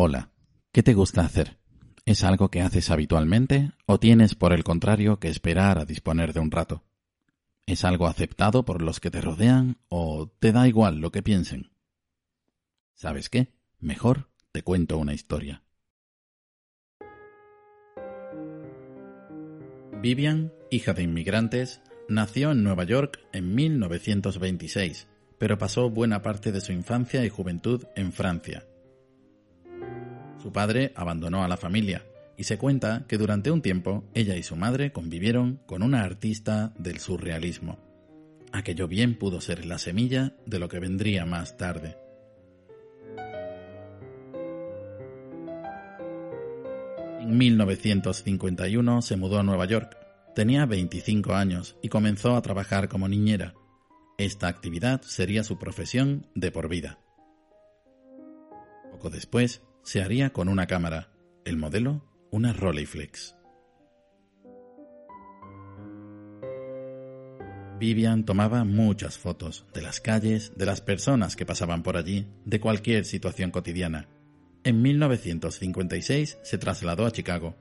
Hola, ¿qué te gusta hacer? ¿Es algo que haces habitualmente o tienes por el contrario que esperar a disponer de un rato? ¿Es algo aceptado por los que te rodean o te da igual lo que piensen? ¿Sabes qué? Mejor te cuento una historia. Vivian, hija de inmigrantes, nació en Nueva York en 1926, pero pasó buena parte de su infancia y juventud en Francia. Su padre abandonó a la familia y se cuenta que durante un tiempo ella y su madre convivieron con una artista del surrealismo. Aquello bien pudo ser la semilla de lo que vendría más tarde. En 1951 se mudó a Nueva York. Tenía 25 años y comenzó a trabajar como niñera. Esta actividad sería su profesión de por vida. Poco después se haría con una cámara, el modelo una Rolleiflex. Vivian tomaba muchas fotos de las calles, de las personas que pasaban por allí, de cualquier situación cotidiana. En 1956 se trasladó a Chicago.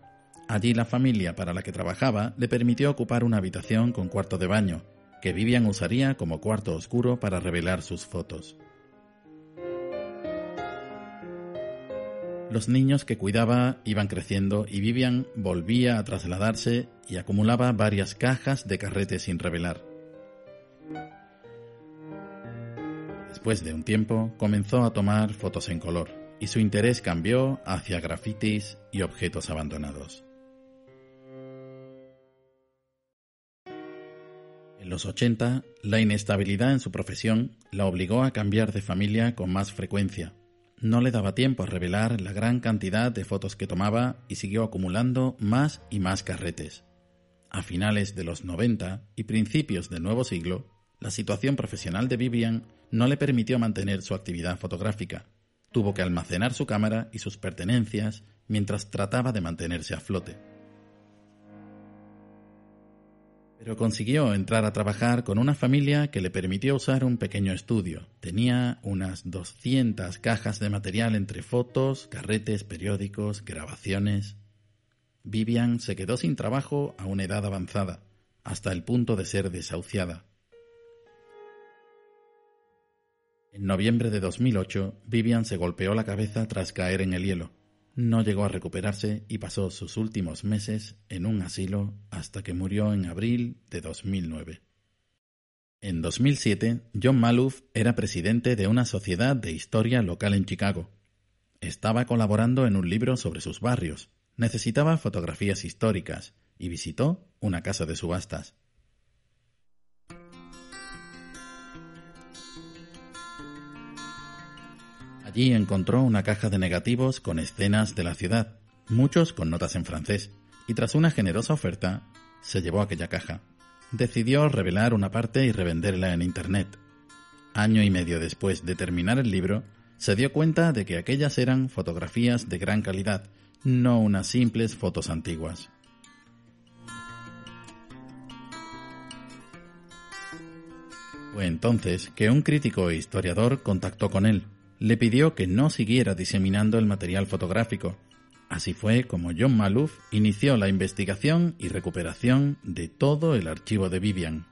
Allí la familia para la que trabajaba le permitió ocupar una habitación con cuarto de baño, que Vivian usaría como cuarto oscuro para revelar sus fotos. Los niños que cuidaba iban creciendo y Vivian volvía a trasladarse y acumulaba varias cajas de carretes sin revelar. Después de un tiempo comenzó a tomar fotos en color y su interés cambió hacia grafitis y objetos abandonados. En los 80, la inestabilidad en su profesión la obligó a cambiar de familia con más frecuencia no le daba tiempo a revelar la gran cantidad de fotos que tomaba y siguió acumulando más y más carretes. A finales de los 90 y principios del nuevo siglo, la situación profesional de Vivian no le permitió mantener su actividad fotográfica. Tuvo que almacenar su cámara y sus pertenencias mientras trataba de mantenerse a flote pero consiguió entrar a trabajar con una familia que le permitió usar un pequeño estudio. Tenía unas 200 cajas de material entre fotos, carretes, periódicos, grabaciones. Vivian se quedó sin trabajo a una edad avanzada, hasta el punto de ser desahuciada. En noviembre de 2008, Vivian se golpeó la cabeza tras caer en el hielo. No llegó a recuperarse y pasó sus últimos meses en un asilo hasta que murió en abril de 2009. En 2007, John Maloof era presidente de una sociedad de historia local en Chicago. Estaba colaborando en un libro sobre sus barrios, necesitaba fotografías históricas y visitó una casa de subastas. Allí encontró una caja de negativos con escenas de la ciudad, muchos con notas en francés, y tras una generosa oferta, se llevó aquella caja. Decidió revelar una parte y revenderla en Internet. Año y medio después de terminar el libro, se dio cuenta de que aquellas eran fotografías de gran calidad, no unas simples fotos antiguas. Fue entonces que un crítico e historiador contactó con él le pidió que no siguiera diseminando el material fotográfico. Así fue como John Maloof inició la investigación y recuperación de todo el archivo de Vivian.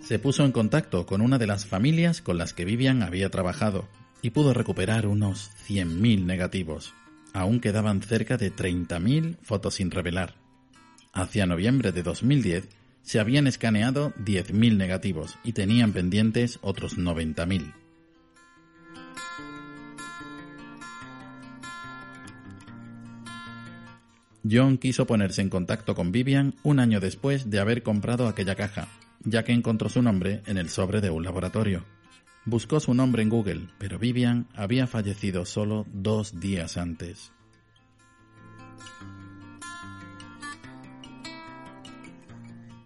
Se puso en contacto con una de las familias con las que Vivian había trabajado y pudo recuperar unos 100.000 negativos. Aún quedaban cerca de 30.000 fotos sin revelar. Hacia noviembre de 2010 se habían escaneado 10.000 negativos y tenían pendientes otros 90.000. John quiso ponerse en contacto con Vivian un año después de haber comprado aquella caja, ya que encontró su nombre en el sobre de un laboratorio. Buscó su nombre en Google, pero Vivian había fallecido solo dos días antes.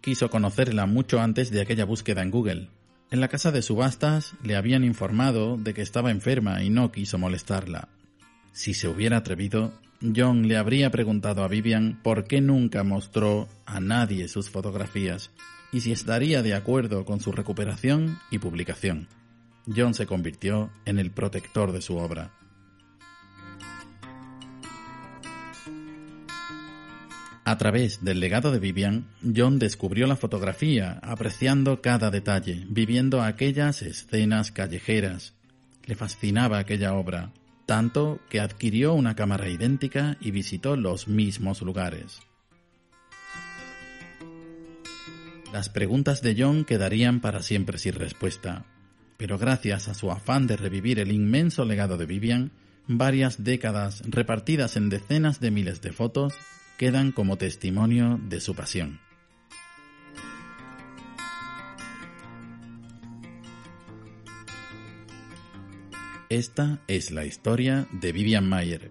Quiso conocerla mucho antes de aquella búsqueda en Google. En la casa de subastas le habían informado de que estaba enferma y no quiso molestarla. Si se hubiera atrevido, John le habría preguntado a Vivian por qué nunca mostró a nadie sus fotografías y si estaría de acuerdo con su recuperación y publicación. John se convirtió en el protector de su obra. A través del legado de Vivian, John descubrió la fotografía, apreciando cada detalle, viviendo aquellas escenas callejeras. Le fascinaba aquella obra, tanto que adquirió una cámara idéntica y visitó los mismos lugares. Las preguntas de John quedarían para siempre sin respuesta, pero gracias a su afán de revivir el inmenso legado de Vivian, varias décadas repartidas en decenas de miles de fotos quedan como testimonio de su pasión. Esta es la historia de Vivian Mayer,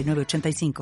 85